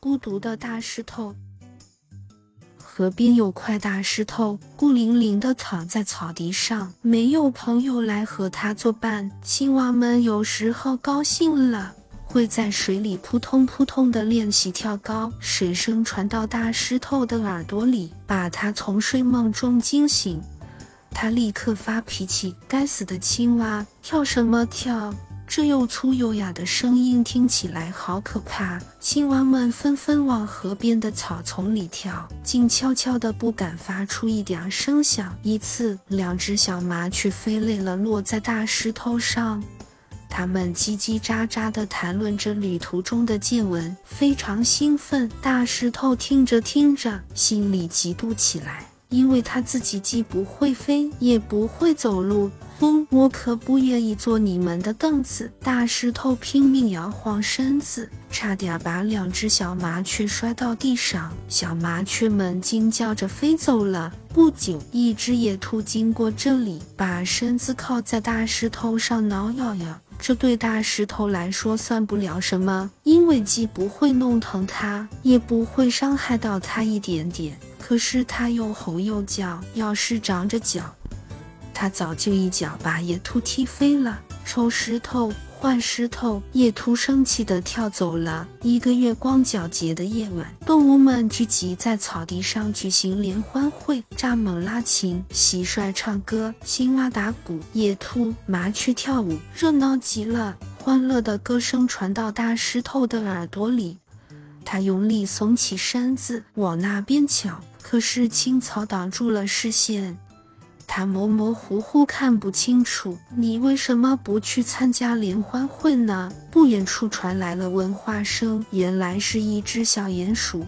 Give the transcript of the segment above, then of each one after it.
孤独的大石头。河边有块大石头，孤零零的躺在草地上，没有朋友来和它作伴。青蛙们有时候高兴了，会在水里扑通扑通的练习跳高，水声传到大石头的耳朵里，把它从睡梦中惊醒。它立刻发脾气：“该死的青蛙，跳什么跳？”这又粗又哑的声音听起来好可怕，青蛙们纷纷往河边的草丛里跳，静悄悄的，不敢发出一点声响。一次，两只小麻雀飞累了，落在大石头上，它们叽叽喳喳地谈论着旅途中的见闻，非常兴奋。大石头听着听着，心里嫉妒起来，因为他自己既不会飞，也不会走路。不，我可不愿意做你们的凳子。大石头拼命摇晃身子，差点把两只小麻雀摔到地上。小麻雀们惊叫着飞走了。不久，一只野兔经过这里，把身子靠在大石头上挠痒痒。这对大石头来说算不了什么，因为既不会弄疼它，也不会伤害到它一点点。可是它又吼又叫，要是长着脚。他早就一脚把野兔踢飞了，抽石头换石头，野兔生气地跳走了。一个月光皎洁的夜晚，动物们聚集在草地上举行联欢会，蚱蜢拉琴，蟋蟀唱歌，青蛙打鼓，野兔、麻雀跳舞，热闹极了。欢乐的歌声传到大石头的耳朵里，他用力耸起身子往那边瞧，可是青草挡住了视线。他模模糊糊看不清楚，你为什么不去参加联欢会呢？不远处传来了问话声，原来是一只小鼹鼠，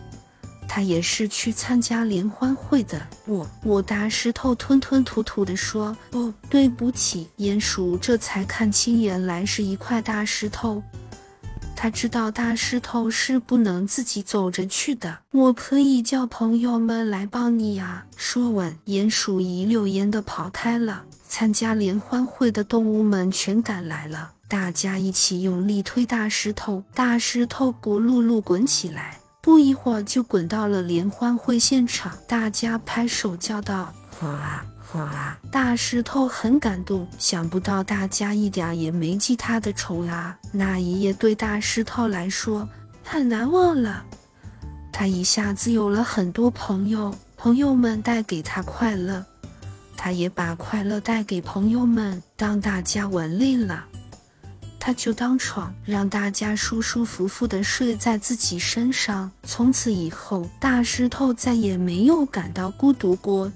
它也是去参加联欢会的。我，我大石头吞吞吐吐地说：“哦，对不起。”鼹鼠这才看清，原来是一块大石头。他知道大石头是不能自己走着去的，我可以叫朋友们来帮你呀。说完，鼹鼠一溜烟的跑开了。参加联欢会的动物们全赶来了，大家一起用力推大石头，大石头咕噜噜滚起来，不一会儿就滚到了联欢会现场。大家拍手叫道：“哇！”哇！大石头很感动，想不到大家一点也没记他的仇啊！那一夜对大石头来说太难忘了，他一下子有了很多朋友，朋友们带给他快乐，他也把快乐带给朋友们。当大家玩累了，他就当床，让大家舒舒服服地睡在自己身上。从此以后，大石头再也没有感到孤独过。